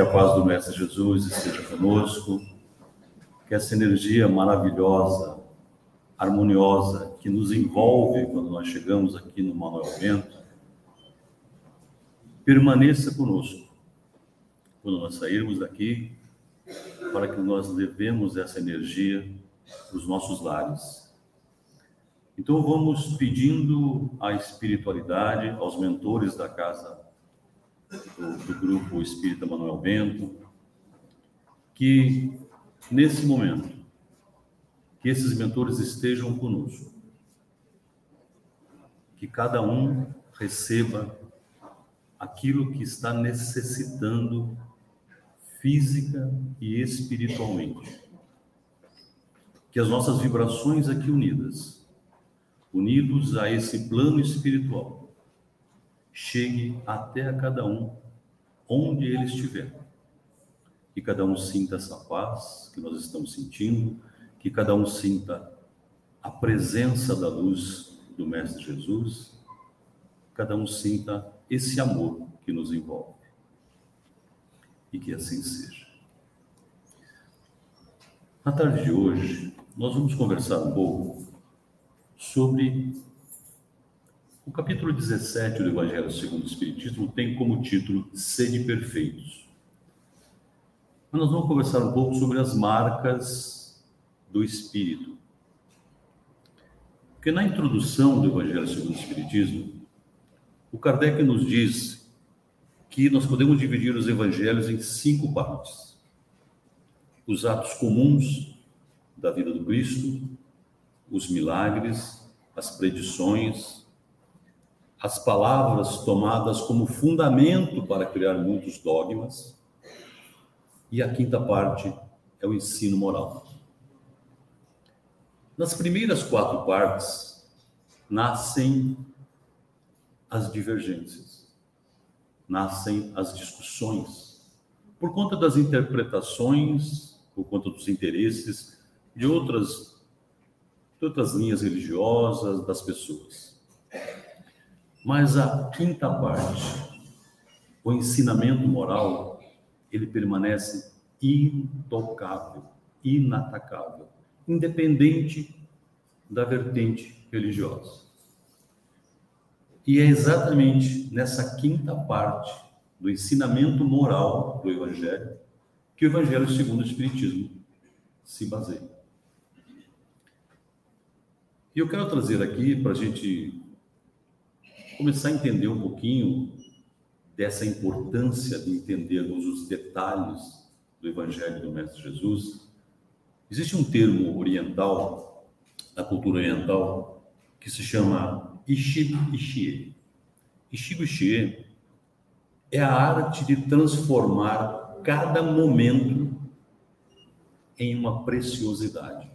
Que a paz do Mestre Jesus esteja conosco. Que essa energia maravilhosa, harmoniosa, que nos envolve quando nós chegamos aqui no Manuel Vento, permaneça conosco. Quando nós sairmos daqui, para que nós levemos essa energia para os nossos lares então vamos pedindo à espiritualidade, aos mentores da casa do, do grupo Espírita Manuel Bento, que nesse momento, que esses mentores estejam conosco, que cada um receba aquilo que está necessitando física e espiritualmente. Que as nossas vibrações aqui unidas unidos a esse plano espiritual, chegue até a cada um, onde ele estiver. Que cada um sinta essa paz que nós estamos sentindo, que cada um sinta a presença da luz do Mestre Jesus, cada um sinta esse amor que nos envolve. E que assim seja. Na tarde de hoje, nós vamos conversar um pouco sobre o capítulo 17 do Evangelho segundo o Espiritismo tem como título Sede Perfeitos. Mas nós vamos conversar um pouco sobre as marcas do Espírito. Porque na introdução do Evangelho segundo o Espiritismo, o Kardec nos diz que nós podemos dividir os evangelhos em cinco partes: os atos comuns da vida do Cristo, os milagres, as predições, as palavras tomadas como fundamento para criar muitos dogmas. E a quinta parte é o ensino moral. Nas primeiras quatro partes nascem as divergências, nascem as discussões, por conta das interpretações, por conta dos interesses de outras de outras linhas religiosas das pessoas. Mas a quinta parte, o ensinamento moral, ele permanece intocável, inatacável, independente da vertente religiosa. E é exatamente nessa quinta parte do ensinamento moral do Evangelho que o Evangelho segundo o Espiritismo se baseia. E eu quero trazer aqui para a gente começar a entender um pouquinho dessa importância de entendermos os detalhes do Evangelho do Mestre Jesus. Existe um termo oriental, da cultura oriental, que se chama Ishigo Ishie. Ishigo Ishie é a arte de transformar cada momento em uma preciosidade.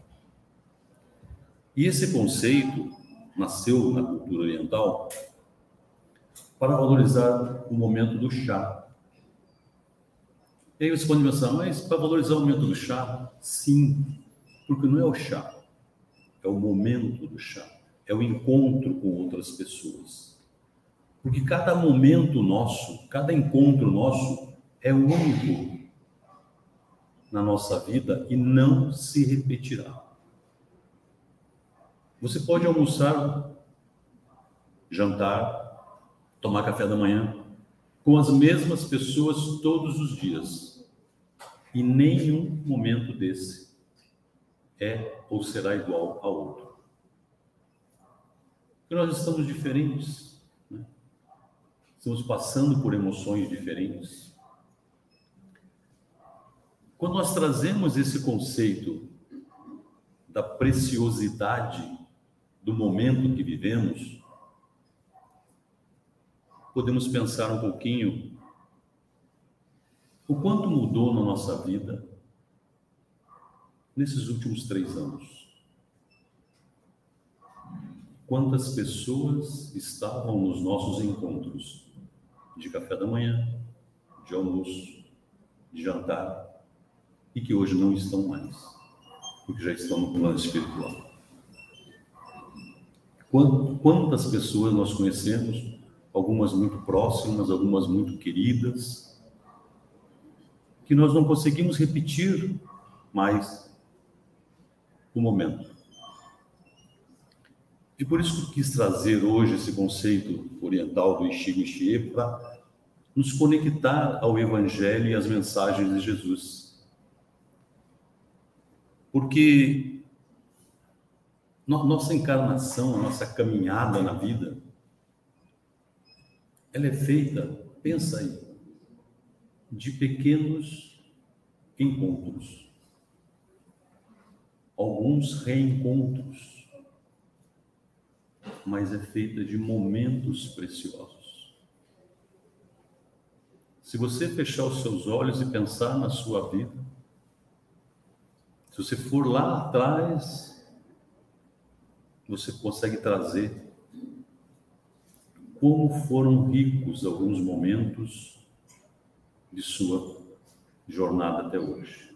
E esse conceito nasceu na cultura oriental para valorizar o momento do chá. E aí você pode pensar, mas para valorizar o momento do chá? Sim, porque não é o chá, é o momento do chá, é o encontro com outras pessoas. Porque cada momento nosso, cada encontro nosso é único na nossa vida e não se repetirá. Você pode almoçar, jantar, tomar café da manhã com as mesmas pessoas todos os dias. E nenhum momento desse é ou será igual a outro. Porque nós estamos diferentes. Né? Estamos passando por emoções diferentes. Quando nós trazemos esse conceito da preciosidade do momento que vivemos, podemos pensar um pouquinho o quanto mudou na nossa vida nesses últimos três anos. Quantas pessoas estavam nos nossos encontros de café da manhã, de almoço, de jantar, e que hoje não estão mais, porque já estão no plano espiritual. Quantas pessoas nós conhecemos algumas muito próximas, algumas muito queridas, que nós não conseguimos repetir mais o momento. E por isso que quis trazer hoje esse conceito oriental do Ishigo Ishie para nos conectar ao Evangelho e às mensagens de Jesus. Porque nossa encarnação, a nossa caminhada na vida, ela é feita, pensa aí, de pequenos encontros, alguns reencontros, mas é feita de momentos preciosos. Se você fechar os seus olhos e pensar na sua vida, se você for lá atrás, você consegue trazer como foram ricos alguns momentos de sua jornada até hoje.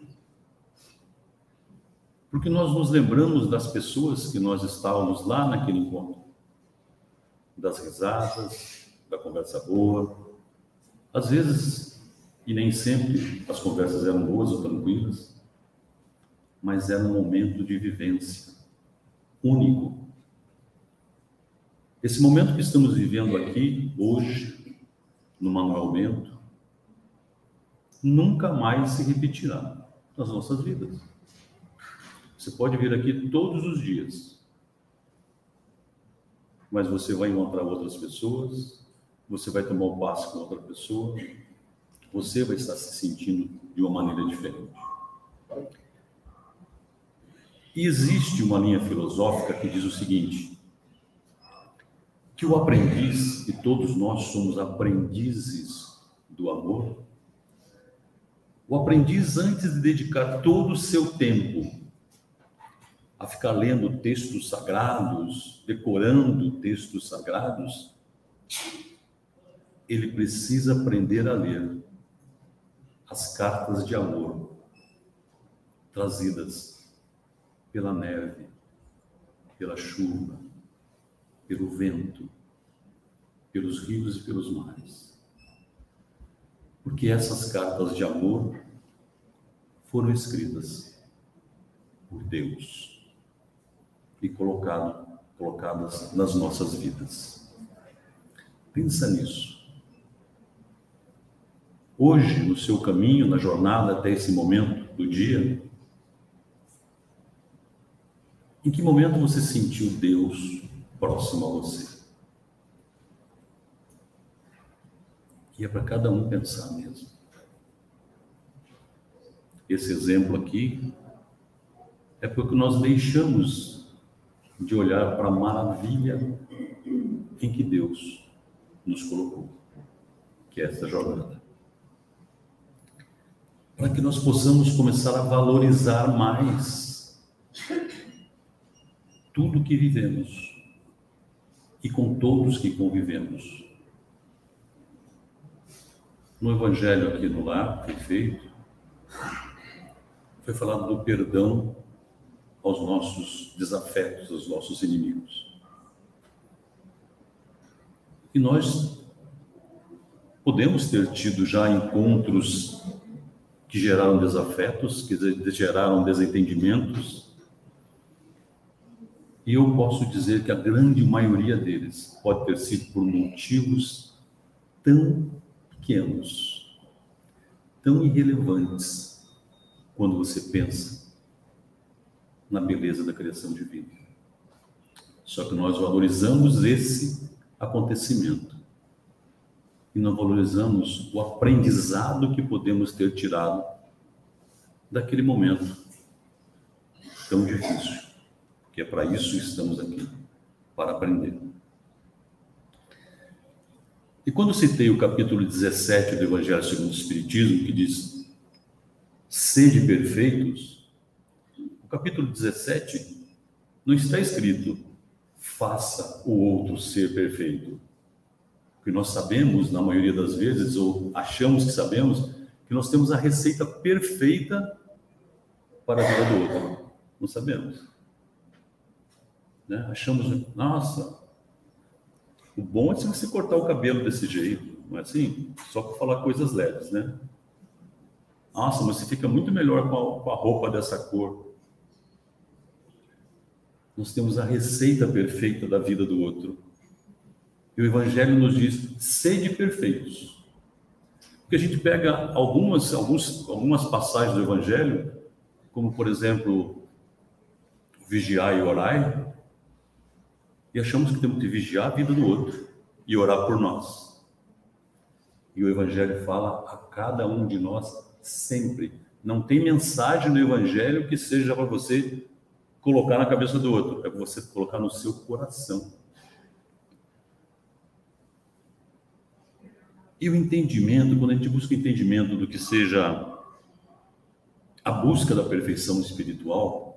Porque nós nos lembramos das pessoas que nós estávamos lá naquele encontro, das risadas, da conversa boa. Às vezes, e nem sempre, as conversas eram boas ou tranquilas, mas era um momento de vivência único esse momento que estamos vivendo aqui, hoje, no Manuel Bento, nunca mais se repetirá nas nossas vidas. Você pode vir aqui todos os dias, mas você vai encontrar outras pessoas, você vai tomar o um passo com outra pessoa, você vai estar se sentindo de uma maneira diferente. E existe uma linha filosófica que diz o seguinte: que o aprendiz, e todos nós somos aprendizes do amor, o aprendiz, antes de dedicar todo o seu tempo a ficar lendo textos sagrados, decorando textos sagrados, ele precisa aprender a ler as cartas de amor trazidas pela neve, pela chuva, pelo vento, pelos rios e pelos mares. Porque essas cartas de amor foram escritas por Deus e colocado, colocadas nas nossas vidas. Pensa nisso. Hoje, no seu caminho, na jornada até esse momento do dia, em que momento você sentiu Deus próximo a você. E é para cada um pensar mesmo. Esse exemplo aqui é porque nós deixamos de olhar para a maravilha em que Deus nos colocou, que é essa jornada. Para que nós possamos começar a valorizar mais tudo que vivemos e com todos que convivemos. No Evangelho aqui no lar, foi feito, foi falado do perdão aos nossos desafetos, aos nossos inimigos. E nós podemos ter tido já encontros que geraram desafetos, que geraram desentendimentos, eu posso dizer que a grande maioria deles pode ter sido por motivos tão pequenos, tão irrelevantes, quando você pensa na beleza da criação divina. Só que nós valorizamos esse acontecimento e não valorizamos o aprendizado que podemos ter tirado daquele momento tão difícil que é para isso que estamos aqui, para aprender. E quando citei o capítulo 17 do Evangelho segundo o Espiritismo, que diz: sede perfeitos, o capítulo 17 não está escrito faça o outro ser perfeito. Porque nós sabemos, na maioria das vezes, ou achamos que sabemos, que nós temos a receita perfeita para a vida do outro. Não sabemos. Né? Achamos, nossa, O bom é se você cortar o cabelo desse jeito, não é assim? Só para falar coisas leves, né? Nossa, mas você fica muito melhor com a, com a roupa dessa cor. Nós temos a receita perfeita da vida do outro. E o Evangelho nos diz: sede perfeitos. Porque a gente pega algumas, alguns, algumas passagens do Evangelho, como por exemplo, vigiar e orar, e achamos que temos que vigiar a vida do outro e orar por nós. E o Evangelho fala a cada um de nós sempre. Não tem mensagem no Evangelho que seja para você colocar na cabeça do outro, é para você colocar no seu coração. E o entendimento, quando a gente busca entendimento do que seja a busca da perfeição espiritual,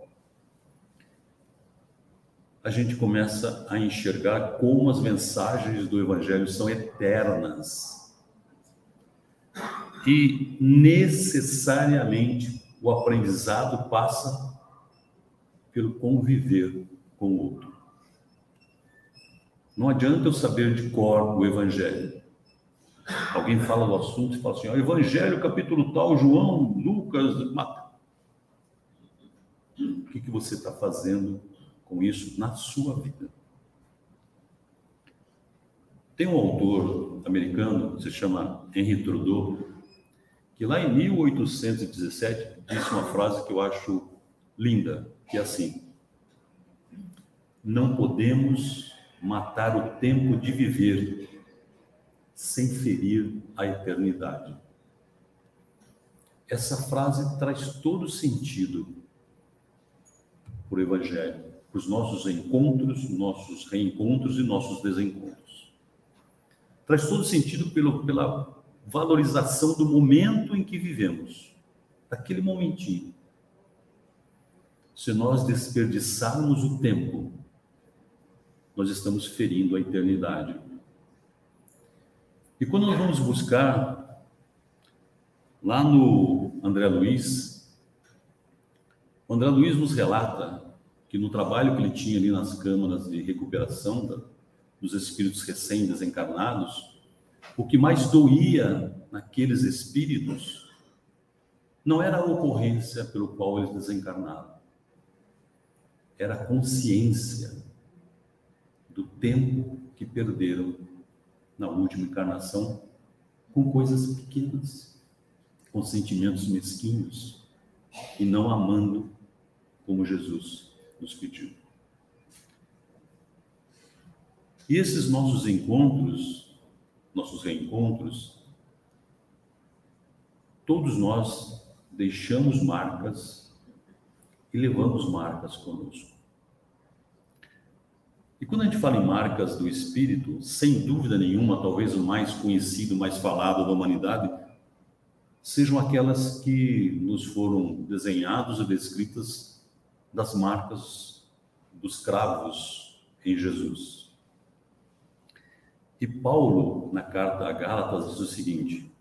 a gente começa a enxergar como as mensagens do Evangelho são eternas. E necessariamente o aprendizado passa pelo conviver com o outro. Não adianta eu saber de cor o Evangelho. Alguém fala do assunto e fala assim: ó, Evangelho, capítulo tal, João, Lucas, Mateus. O que, que você está fazendo com isso na sua vida? Tem um autor americano, se chama Henry Trudeau, que lá em 1817 disse uma frase que eu acho linda que é assim: não podemos matar o tempo de viver sem ferir a eternidade. Essa frase traz todo sentido para o Evangelho, os nossos encontros, nossos reencontros e nossos desencontros. Traz todo sentido pelo, pela valorização do momento em que vivemos, daquele momentinho se nós desperdiçarmos o tempo, nós estamos ferindo a eternidade. E quando nós vamos buscar lá no André Luiz, o André Luiz nos relata que no trabalho que ele tinha ali nas câmaras de recuperação da, dos espíritos recém-desencarnados, o que mais doía naqueles espíritos não era a ocorrência pelo qual eles desencarnaram, era a consciência do tempo que perderam na última encarnação com coisas pequenas, com sentimentos mesquinhos e não amando como Jesus nos pediu. E esses nossos encontros, nossos reencontros, todos nós deixamos marcas e levamos marcas conosco. E quando a gente fala em marcas do espírito, sem dúvida nenhuma, talvez o mais conhecido, mais falado da humanidade, sejam aquelas que nos foram desenhadas e descritas das marcas dos cravos em Jesus. E Paulo, na carta a Gálatas, diz o seguinte: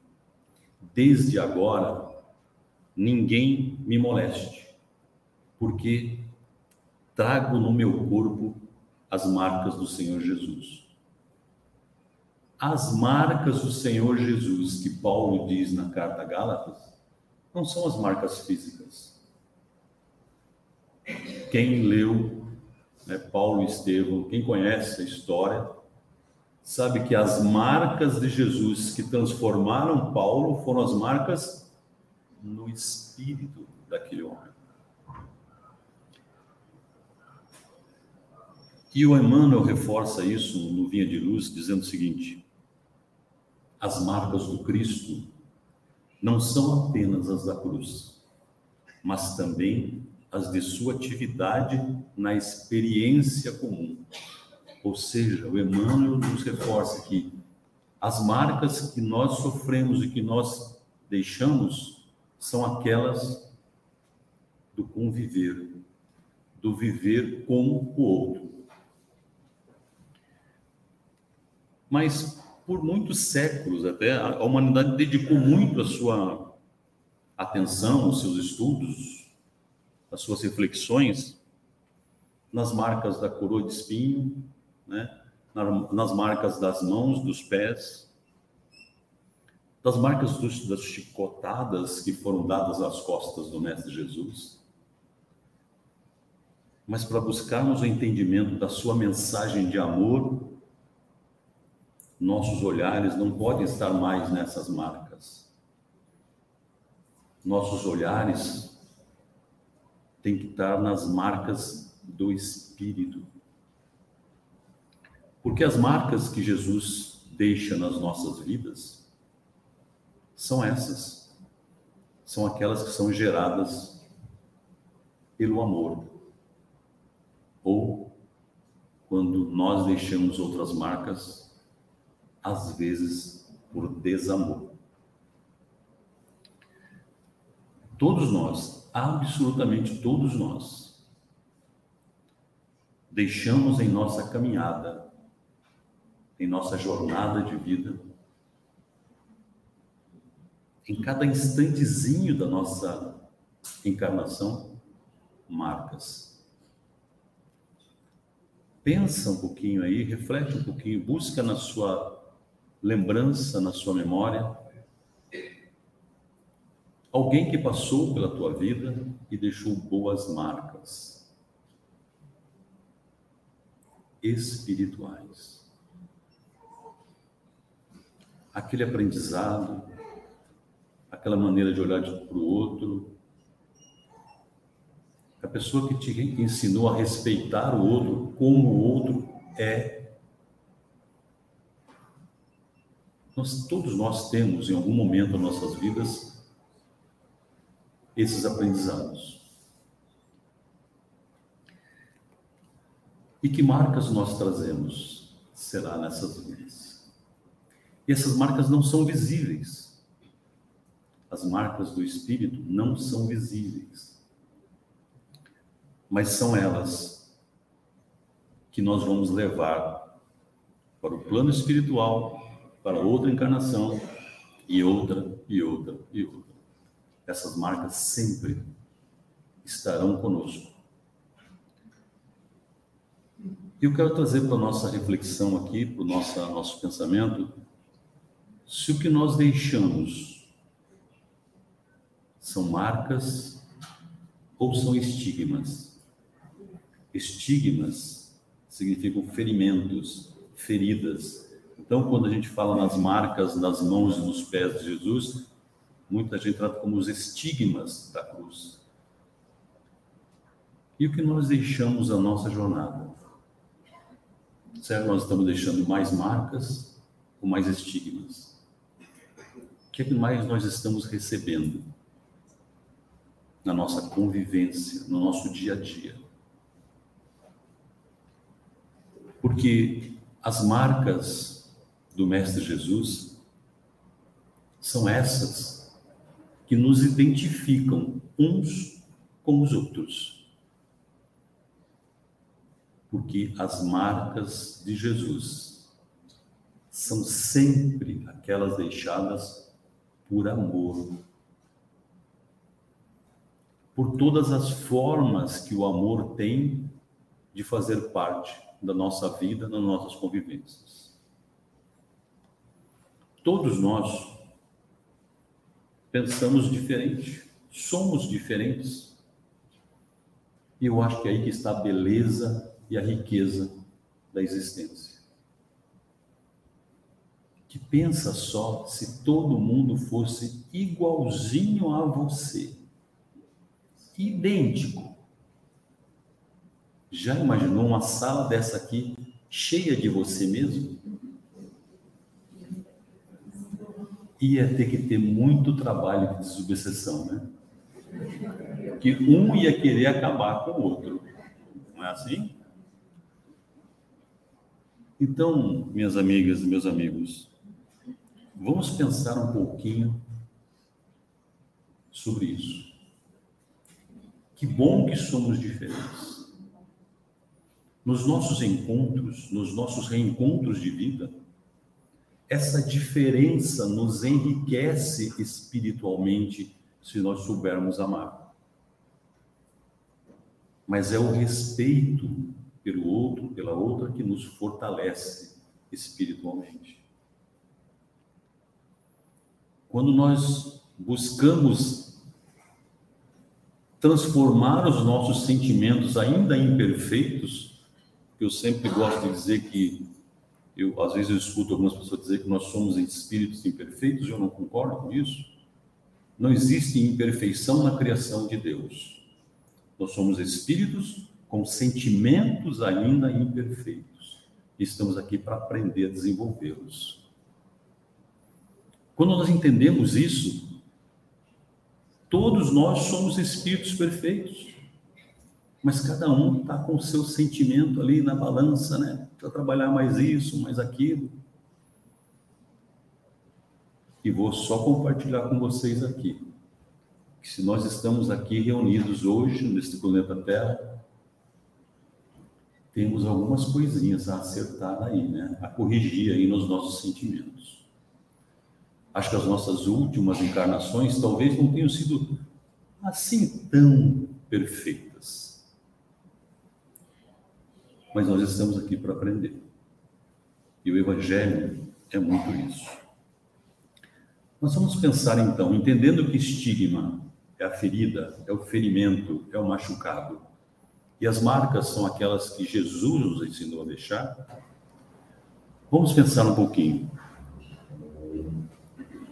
Desde agora, ninguém me moleste, porque trago no meu corpo as marcas do Senhor Jesus. As marcas do Senhor Jesus, que Paulo diz na carta a Gálatas, não são as marcas físicas. Quem leu né, Paulo e Estevão, quem conhece a história, sabe que as marcas de Jesus que transformaram Paulo foram as marcas no espírito daquele homem. E o Emmanuel reforça isso no Vinha de Luz, dizendo o seguinte: as marcas do Cristo não são apenas as da cruz, mas também as de sua atividade na experiência comum. Ou seja, o Emmanuel nos reforça que as marcas que nós sofremos e que nós deixamos são aquelas do conviver, do viver com o outro. mas por muitos séculos até a humanidade dedicou muito a sua atenção, os seus estudos, as suas reflexões nas marcas da coroa de espinho, né? nas marcas das mãos, dos pés, das marcas dos, das chicotadas que foram dadas às costas do Mestre Jesus, mas para buscarmos o entendimento da sua mensagem de amor, nossos olhares não podem estar mais nessas marcas. Nossos olhares têm que estar nas marcas do Espírito. Porque as marcas que Jesus deixa nas nossas vidas são essas. São aquelas que são geradas pelo amor. Ou quando nós deixamos outras marcas, às vezes por desamor. Todos nós, absolutamente todos nós, deixamos em nossa caminhada em nossa jornada de vida, em cada instantezinho da nossa encarnação, marcas. Pensa um pouquinho aí, reflete um pouquinho, busca na sua lembrança, na sua memória, alguém que passou pela tua vida e deixou boas marcas. Espirituais. Aquele aprendizado, aquela maneira de olhar para o outro, a pessoa que te ensinou a respeitar o outro como o outro é. Nós, todos nós temos, em algum momento das nossas vidas, esses aprendizados. E que marcas nós trazemos será nessas vidas? E essas marcas não são visíveis. As marcas do Espírito não são visíveis. Mas são elas que nós vamos levar para o plano espiritual, para outra encarnação e outra e outra e outra. Essas marcas sempre estarão conosco. E eu quero trazer para a nossa reflexão aqui, para o nosso, nosso pensamento, se o que nós deixamos são marcas ou são estigmas. Estigmas significam ferimentos, feridas. Então, quando a gente fala nas marcas nas mãos e nos pés de Jesus, muita gente trata como os estigmas da cruz. E o que nós deixamos na nossa jornada? Será que nós estamos deixando mais marcas ou mais estigmas? O que é mais nós estamos recebendo na nossa convivência, no nosso dia a dia? Porque as marcas do Mestre Jesus são essas que nos identificam uns com os outros. Porque as marcas de Jesus são sempre aquelas deixadas por amor. Por todas as formas que o amor tem de fazer parte da nossa vida, nas nossas convivências. Todos nós pensamos diferente, somos diferentes. E eu acho que é aí que está a beleza e a riqueza da existência que pensa só se todo mundo fosse igualzinho a você, idêntico. Já imaginou uma sala dessa aqui cheia de você mesmo? Ia ter que ter muito trabalho de desobsessão, né? Que um ia querer acabar com o outro. Não é assim? Então, minhas amigas e meus amigos, Vamos pensar um pouquinho sobre isso. Que bom que somos diferentes. Nos nossos encontros, nos nossos reencontros de vida, essa diferença nos enriquece espiritualmente se nós soubermos amar. Mas é o respeito pelo outro, pela outra que nos fortalece espiritualmente. Quando nós buscamos transformar os nossos sentimentos ainda imperfeitos, eu sempre gosto de dizer que eu às vezes eu escuto algumas pessoas dizer que nós somos espíritos imperfeitos, eu não concordo com isso. Não existe imperfeição na criação de Deus. Nós somos espíritos com sentimentos ainda imperfeitos. E estamos aqui para aprender a desenvolvê-los. Quando nós entendemos isso, todos nós somos espíritos perfeitos. Mas cada um está com o seu sentimento ali na balança, né? Para trabalhar mais isso, mais aquilo. E vou só compartilhar com vocês aqui que se nós estamos aqui reunidos hoje neste planeta Terra, temos algumas coisinhas a acertar aí, né? A corrigir aí nos nossos sentimentos. Acho que as nossas últimas encarnações talvez não tenham sido assim tão perfeitas. Mas nós estamos aqui para aprender. E o Evangelho é muito isso. Nós vamos pensar então, entendendo que estigma é a ferida, é o ferimento, é o machucado e as marcas são aquelas que Jesus nos ensinou a deixar. Vamos pensar um pouquinho.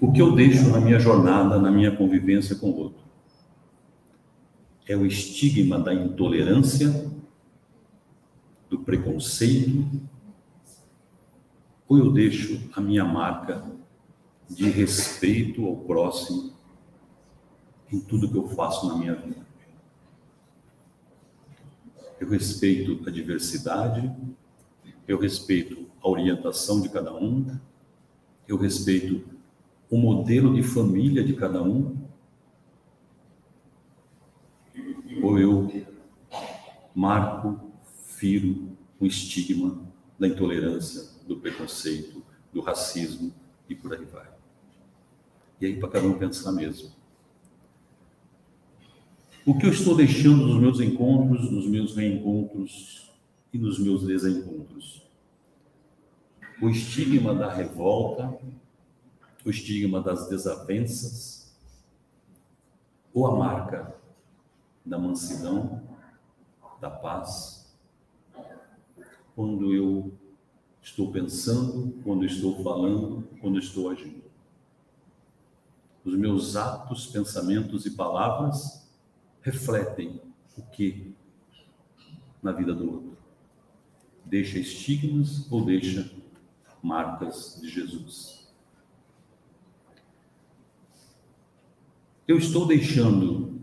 O que eu deixo na minha jornada, na minha convivência com o outro? É o estigma da intolerância, do preconceito, ou eu deixo a minha marca de respeito ao próximo em tudo que eu faço na minha vida? eu respeito a diversidade, eu respeito a orientação de cada um, eu respeito o modelo de família de cada um, ou eu marco, firo o estigma da intolerância, do preconceito, do racismo e por aí vai. E aí para cada um pensar mesmo. O que eu estou deixando nos meus encontros, nos meus reencontros e nos meus desencontros? O estigma da revolta, o estigma das desavenças, ou a marca da mansidão, da paz? Quando eu estou pensando, quando estou falando, quando estou agindo. Os meus atos, pensamentos e palavras refletem o que na vida do outro? Deixa estigmas ou deixa marcas de Jesus? Eu estou deixando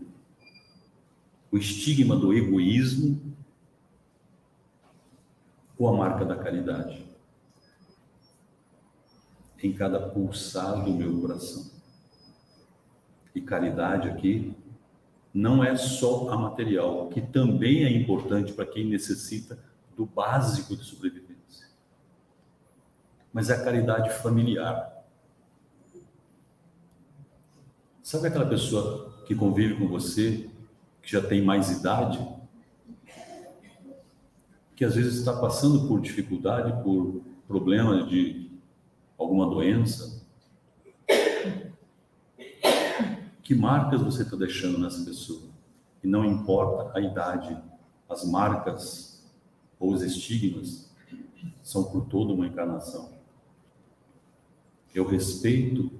o estigma do egoísmo ou a marca da caridade em cada pulsar do meu coração. E caridade aqui não é só a material, que também é importante para quem necessita do básico de sobrevivência, mas é a caridade familiar. Sabe aquela pessoa que convive com você, que já tem mais idade, que às vezes está passando por dificuldade, por problema de alguma doença, Que marcas você está deixando nessa pessoa? E não importa a idade, as marcas ou os estigmas são por toda uma encarnação. Eu respeito,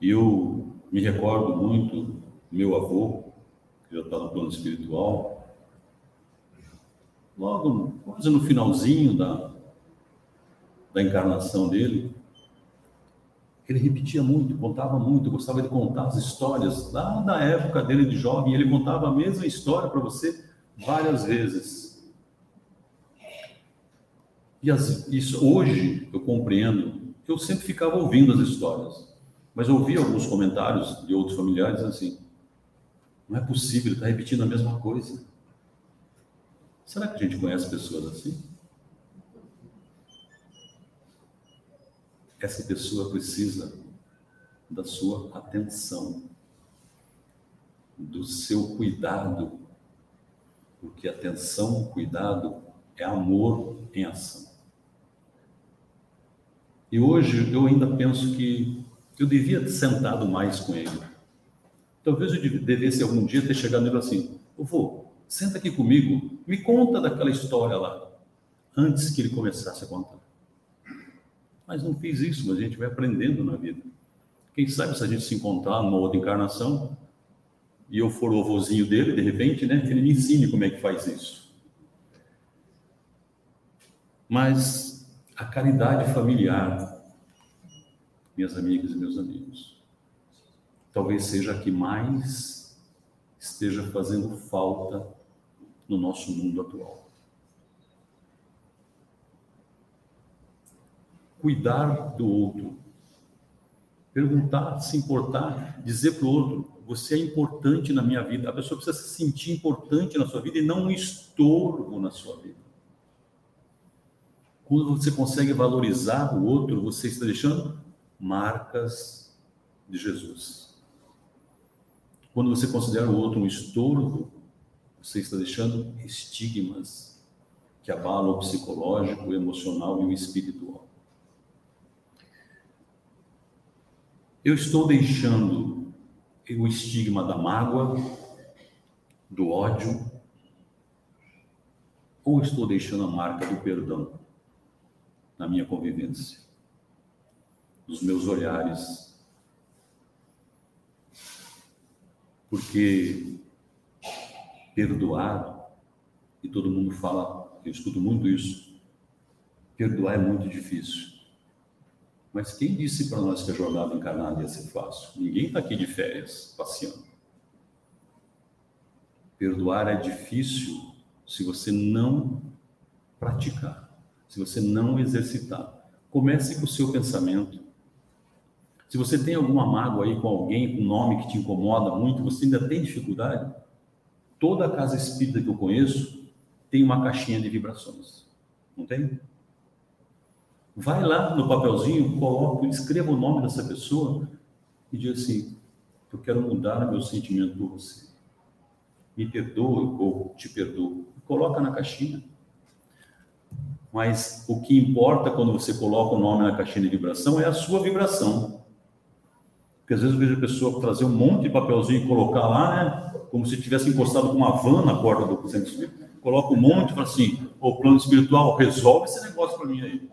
eu me recordo muito meu avô, que já está no plano espiritual, logo quase no finalzinho da, da encarnação dele, ele repetia muito, contava muito, gostava de contar as histórias lá da época dele de jovem, ele contava a mesma história para você várias vezes. E as, isso hoje eu compreendo, eu sempre ficava ouvindo as histórias, mas ouvi alguns comentários de outros familiares assim: não é possível, ele está repetindo a mesma coisa. Será que a gente conhece pessoas assim? essa pessoa precisa da sua atenção, do seu cuidado, Porque atenção, cuidado é amor em ação. E hoje eu ainda penso que eu devia ter sentado mais com ele. Talvez eu devesse algum dia ter chegado nele assim: vô, senta aqui comigo, me conta daquela história lá, antes que ele começasse a contar. Mas não fiz isso, mas a gente vai aprendendo na vida. Quem sabe se a gente se encontrar numa outra encarnação e eu for o vozinho dele, de repente, né, ele me ensine como é que faz isso. Mas a caridade familiar, minhas amigas e meus amigos, talvez seja a que mais esteja fazendo falta no nosso mundo atual. Cuidar do outro, perguntar, se importar, dizer para o outro: você é importante na minha vida. A pessoa precisa se sentir importante na sua vida e não um estorvo na sua vida. Quando você consegue valorizar o outro, você está deixando marcas de Jesus. Quando você considera o outro um estorvo, você está deixando estigmas que abalam o psicológico, o emocional e o espiritual. Eu estou deixando o estigma da mágoa, do ódio, ou estou deixando a marca do perdão na minha convivência, nos meus olhares? Porque perdoar, e todo mundo fala, eu escuto muito isso, perdoar é muito difícil. Mas quem disse para nós que a jornada encarnada ia ser fácil? Ninguém está aqui de férias, passeando. Perdoar é difícil se você não praticar, se você não exercitar. Comece com o seu pensamento. Se você tem alguma mágoa aí com alguém, com um nome que te incomoda muito, você ainda tem dificuldade, Toda casa espírita que eu conheço tem uma caixinha de vibrações. Não tem? Vai lá no papelzinho, coloca, escreva o nome dessa pessoa e diz assim: Eu quero mudar meu sentimento por você. Me perdoe ou te perdoo. Coloca na caixinha. Mas o que importa quando você coloca o nome na caixinha de vibração é a sua vibração. Porque às vezes eu vejo a pessoa trazer um monte de papelzinho e colocar lá, né? Como se tivesse encostado com uma van na porta do centro espírita. Coloca um monte e fala assim: o plano espiritual resolve esse negócio para mim aí.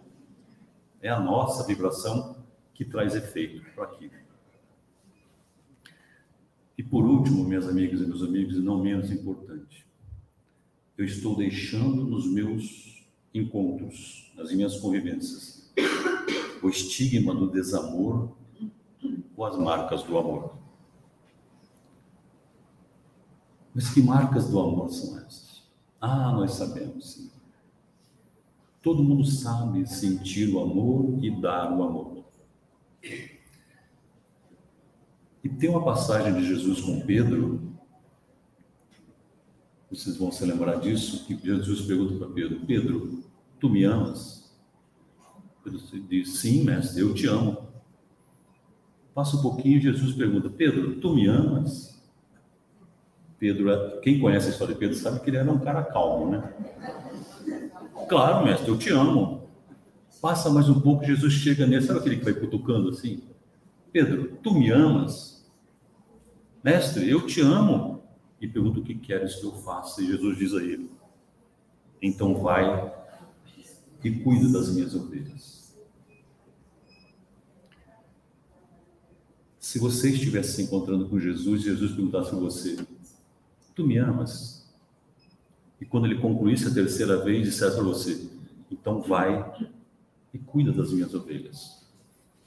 É a nossa vibração que traz efeito para aquilo. E por último, minhas amigas e meus amigos, e não menos importante, eu estou deixando nos meus encontros, nas minhas convivências, o estigma do desamor ou as marcas do amor. Mas que marcas do amor são essas? Ah, nós sabemos sim. Todo mundo sabe sentir o amor e dar o amor. E tem uma passagem de Jesus com Pedro, vocês vão se lembrar disso, que Jesus pergunta para Pedro: Pedro, tu me amas? Pedro diz: Sim, mestre, eu te amo. Passa um pouquinho, Jesus pergunta: Pedro, tu me amas? Pedro, é, quem conhece a história de Pedro sabe que ele era um cara calmo, né? Claro, mestre, eu te amo. Passa mais um pouco, Jesus chega nele, sabe aquele que vai cutucando assim? Pedro, tu me amas? Mestre, eu te amo. E pergunta o que queres que eu faça. E Jesus diz a ele: Então vai e cuida das minhas ovelhas. Se você estivesse se encontrando com Jesus, Jesus perguntasse a você: Tu me amas? E quando ele concluísse a terceira vez, dissesse para você: Então vai e cuida das minhas ovelhas,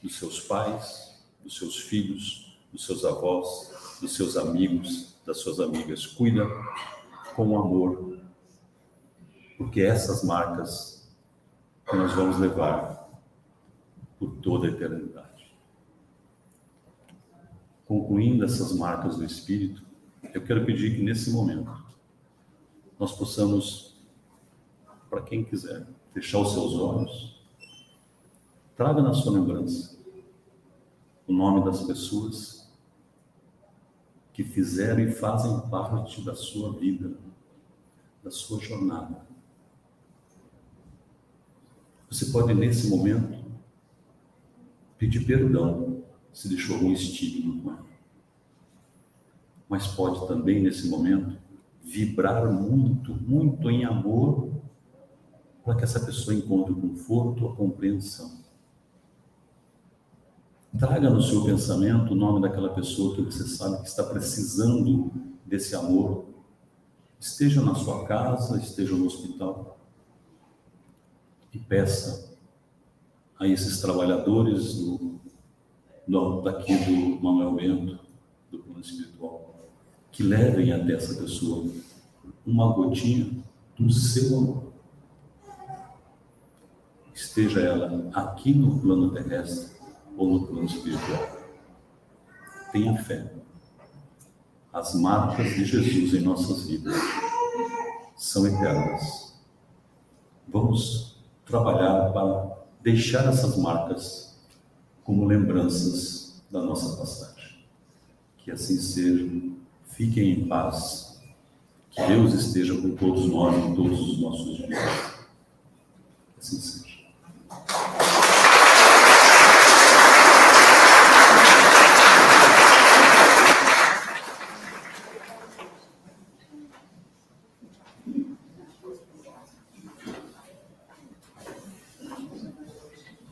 dos seus pais, dos seus filhos, dos seus avós, dos seus amigos, das suas amigas. Cuida com amor, porque essas marcas que nós vamos levar por toda a eternidade concluindo essas marcas do Espírito, eu quero pedir que nesse momento nós possamos, para quem quiser, fechar os seus olhos, traga na sua lembrança o nome das pessoas que fizeram e fazem parte da sua vida, da sua jornada. Você pode, nesse momento, pedir perdão se deixou algum estigma com ela. Mas pode também, nesse momento, vibrar muito, muito em amor para que essa pessoa encontre o conforto, a compreensão. Traga no seu pensamento o nome daquela pessoa que você sabe que está precisando desse amor, esteja na sua casa, esteja no hospital, e peça a esses trabalhadores do, do, daqui do Manuel Bento, do plano espiritual, que levem até essa pessoa uma gotinha do seu amor. Esteja ela aqui no plano terrestre ou no plano espiritual. Tenha fé as marcas de Jesus em nossas vidas são eternas. Vamos trabalhar para deixar essas marcas como lembranças da nossa passagem. Que assim seja. Fiquem em paz. Que Deus esteja com todos nós em todos os nossos dias. Que assim seja.